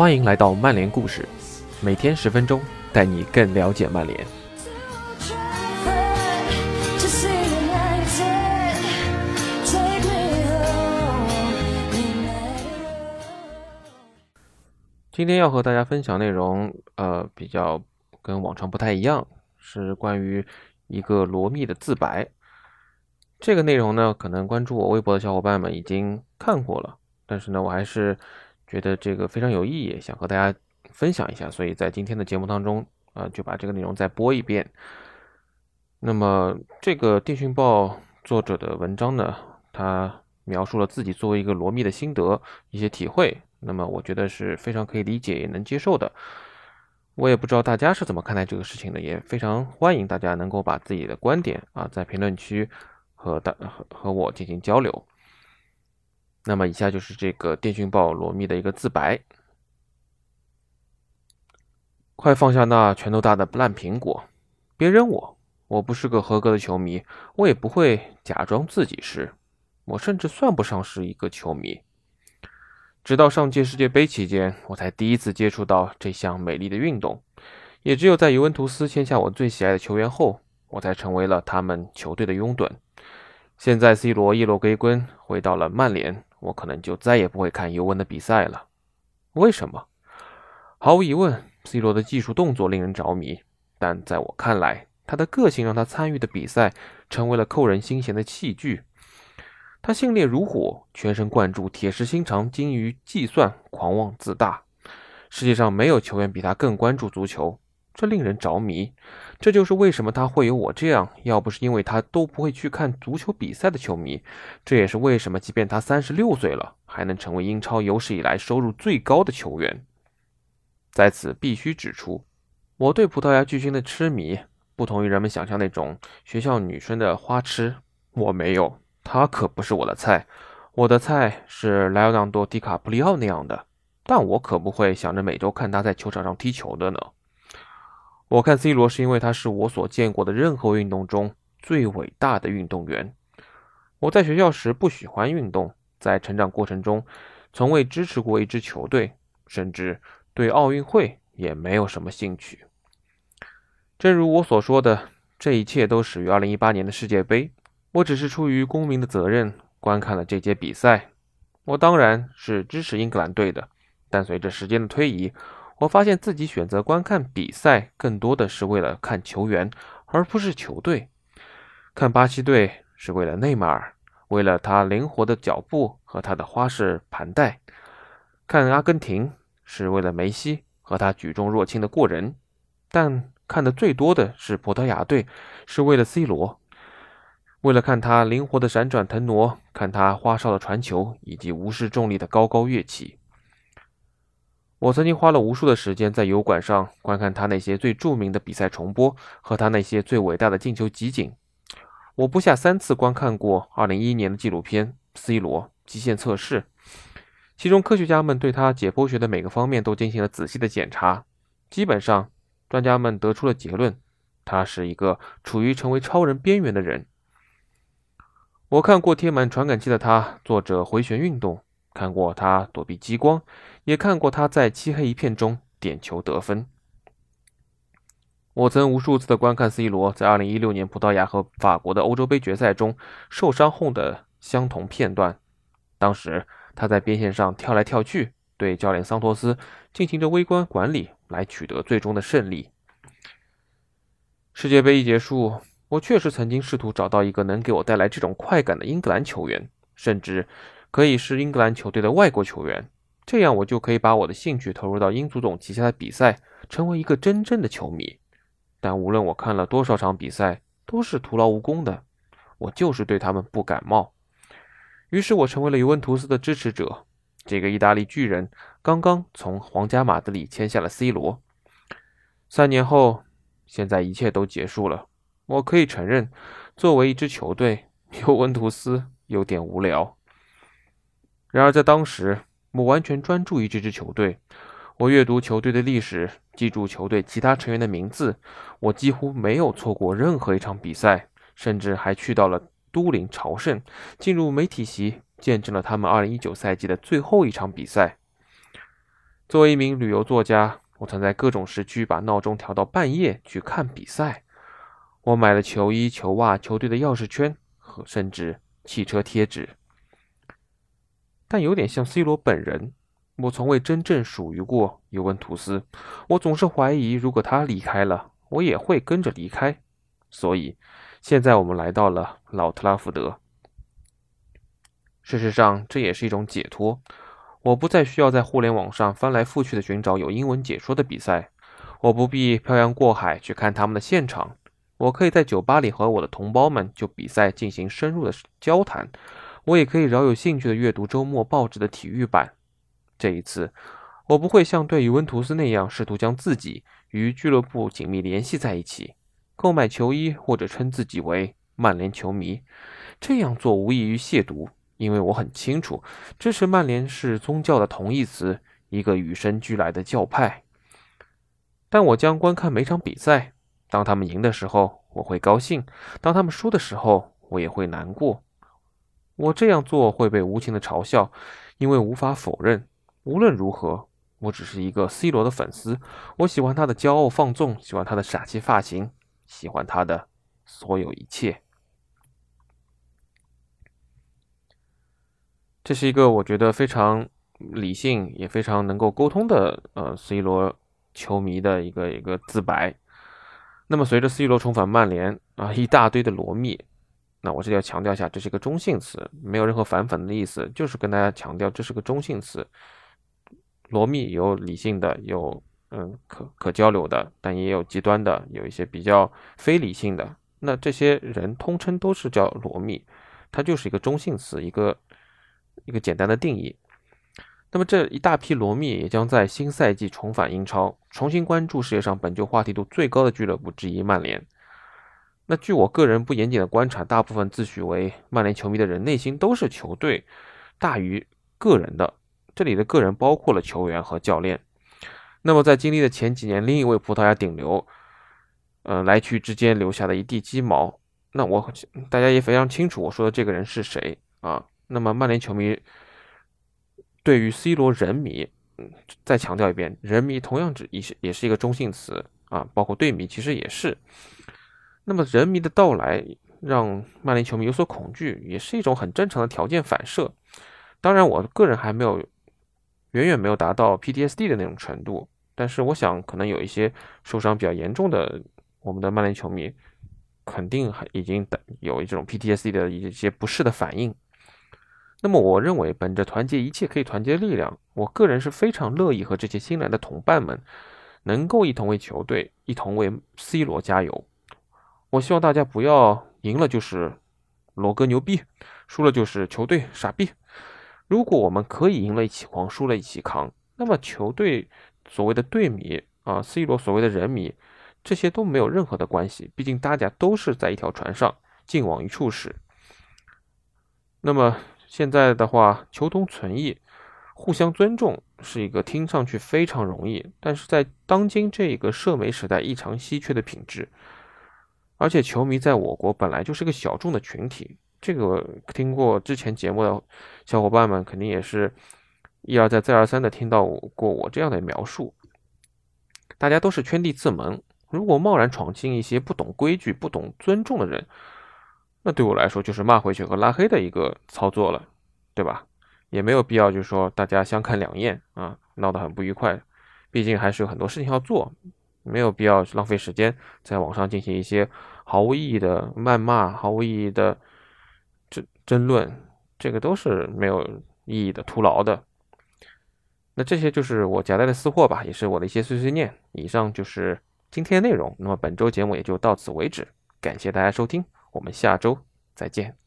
欢迎来到曼联故事，每天十分钟，带你更了解曼联。今天要和大家分享内容，呃，比较跟往常不太一样，是关于一个罗密的自白。这个内容呢，可能关注我微博的小伙伴们已经看过了，但是呢，我还是觉得这个非常有意义，想和大家分享一下，所以在今天的节目当中，呃，就把这个内容再播一遍。那么，这个电讯报作者的文章呢，他描述了自己作为一个罗密的心得一些体会。那么我觉得是非常可以理解也能接受的。我也不知道大家是怎么看待这个事情的，也非常欢迎大家能够把自己的观点啊在评论区和大和和我进行交流。那么以下就是这个电讯报罗密的一个自白：快放下那拳头大的烂苹果，别扔我！我不是个合格的球迷，我也不会假装自己是，我甚至算不上是一个球迷。直到上届世界杯期间，我才第一次接触到这项美丽的运动。也只有在尤文图斯签下我最喜爱的球员后，我才成为了他们球队的拥趸。现在 C 罗一落归根，回到了曼联，我可能就再也不会看尤文的比赛了。为什么？毫无疑问，C 罗的技术动作令人着迷，但在我看来，他的个性让他参与的比赛成为了扣人心弦的器具。他性烈如火，全神贯注，铁石心肠，精于计算，狂妄自大。世界上没有球员比他更关注足球，这令人着迷。这就是为什么他会有我这样，要不是因为他都不会去看足球比赛的球迷。这也是为什么，即便他三十六岁了，还能成为英超有史以来收入最高的球员。在此必须指出，我对葡萄牙巨星的痴迷，不同于人们想象那种学校女生的花痴，我没有。他可不是我的菜，我的菜是莱昂纳多·迪卡普里奥那样的，但我可不会想着每周看他在球场上踢球的呢。我看 C 罗是因为他是我所见过的任何运动中最伟大的运动员。我在学校时不喜欢运动，在成长过程中从未支持过一支球队，甚至对奥运会也没有什么兴趣。正如我所说的，这一切都始于2018年的世界杯。我只是出于公民的责任观看了这届比赛。我当然是支持英格兰队的，但随着时间的推移，我发现自己选择观看比赛更多的是为了看球员，而不是球队。看巴西队是为了内马尔，为了他灵活的脚步和他的花式盘带；看阿根廷是为了梅西和他举重若轻的过人。但看的最多的是葡萄牙队，是为了 C 罗。为了看他灵活的闪转腾挪，看他花哨的传球，以及无视重力的高高跃起，我曾经花了无数的时间在油管上观看他那些最著名的比赛重播和他那些最伟大的进球集锦。我不下三次观看过2011年的纪录片《C 罗极限测试》，其中科学家们对他解剖学的每个方面都进行了仔细的检查。基本上，专家们得出了结论：他是一个处于成为超人边缘的人。我看过贴满传感器的他做着回旋运动，看过他躲避激光，也看过他在漆黑一片中点球得分。我曾无数次的观看 C 罗在2016年葡萄牙和法国的欧洲杯决赛中受伤后的相同片段。当时他在边线上跳来跳去，对教练桑托斯进行着微观管理，来取得最终的胜利。世界杯一结束。我确实曾经试图找到一个能给我带来这种快感的英格兰球员，甚至可以是英格兰球队的外国球员，这样我就可以把我的兴趣投入到英足总旗下的比赛，成为一个真正的球迷。但无论我看了多少场比赛，都是徒劳无功的。我就是对他们不感冒。于是我成为了尤文图斯的支持者。这个意大利巨人刚刚从皇家马德里签下了 C 罗。三年后，现在一切都结束了。我可以承认，作为一支球队，尤文图斯有点无聊。然而在当时，我完全专注于这支球队。我阅读球队的历史，记住球队其他成员的名字。我几乎没有错过任何一场比赛，甚至还去到了都灵朝圣，进入媒体席，见证了他们2019赛季的最后一场比赛。作为一名旅游作家，我曾在各种时区把闹钟调到半夜去看比赛。我买了球衣、球袜、球队的钥匙圈和甚至汽车贴纸。但有点像 C 罗本人，我从未真正属于过尤文图斯。我总是怀疑，如果他离开了，我也会跟着离开。所以，现在我们来到了老特拉福德。事实上，这也是一种解脱。我不再需要在互联网上翻来覆去的寻找有英文解说的比赛，我不必漂洋过海去看他们的现场。我可以在酒吧里和我的同胞们就比赛进行深入的交谈，我也可以饶有兴趣的阅读周末报纸的体育版。这一次，我不会像对尤文图斯那样试图将自己与俱乐部紧密联系在一起，购买球衣或者称自己为曼联球迷。这样做无异于亵渎。因为我很清楚，支持曼联是宗教的同义词，一个与生俱来的教派。但我将观看每场比赛。当他们赢的时候，我会高兴；当他们输的时候，我也会难过。我这样做会被无情的嘲笑，因为无法否认，无论如何，我只是一个 C 罗的粉丝。我喜欢他的骄傲放纵，喜欢他的傻气发型，喜欢他的所有一切。这是一个我觉得非常理性也非常能够沟通的呃 C 罗球迷的一个一个自白。那么随着 C 罗重返曼联啊，一大堆的罗密，那我这里要强调一下，这是一个中性词，没有任何反粉的意思，就是跟大家强调这是个中性词。罗密有理性的，有嗯可可交流的，但也有极端的，有一些比较非理性的。那这些人通称都是叫罗密，它就是一个中性词，一个。一个简单的定义。那么这一大批罗密也将在新赛季重返英超，重新关注世界上本就话题度最高的俱乐部之一曼联。那据我个人不严谨的观察，大部分自诩为曼联球迷的人内心都是球队大于个人的。这里的个人包括了球员和教练。那么在经历了前几年另一位葡萄牙顶流，呃来去之间留下的一地鸡毛，那我大家也非常清楚我说的这个人是谁啊？那么，曼联球迷对于 C 罗人迷，再强调一遍，人迷同样只也是也是一个中性词啊，包括队迷其实也是。那么，人迷的到来让曼联球迷有所恐惧，也是一种很正常的条件反射。当然，我个人还没有远远没有达到 PTSD 的那种程度，但是我想，可能有一些受伤比较严重的我们的曼联球迷，肯定还已经有这种 PTSD 的一些不适的反应。那么，我认为，本着团结一切可以团结的力量，我个人是非常乐意和这些新来的同伴们，能够一同为球队，一同为 C 罗加油。我希望大家不要赢了就是罗哥牛逼，输了就是球队傻逼。如果我们可以赢了一起狂，输了一起扛，那么球队所谓的队迷啊，C 罗所谓的人迷，这些都没有任何的关系。毕竟大家都是在一条船上，劲往一处使。那么。现在的话，求同存异，互相尊重，是一个听上去非常容易，但是在当今这个社媒时代异常稀缺的品质。而且，球迷在我国本来就是个小众的群体，这个听过之前节目的小伙伴们肯定也是一而再、再而三的听到过我这样的描述。大家都是圈地自萌，如果贸然闯进一些不懂规矩、不懂尊重的人。那对我来说就是骂回去和拉黑的一个操作了，对吧？也没有必要，就是说大家相看两厌啊，闹得很不愉快。毕竟还是有很多事情要做，没有必要浪费时间在网上进行一些毫无意义的谩骂、毫无意义的争争论，这个都是没有意义的、徒劳的。那这些就是我夹带的私货吧，也是我的一些碎碎念。以上就是今天的内容，那么本周节目也就到此为止，感谢大家收听。我们下周再见。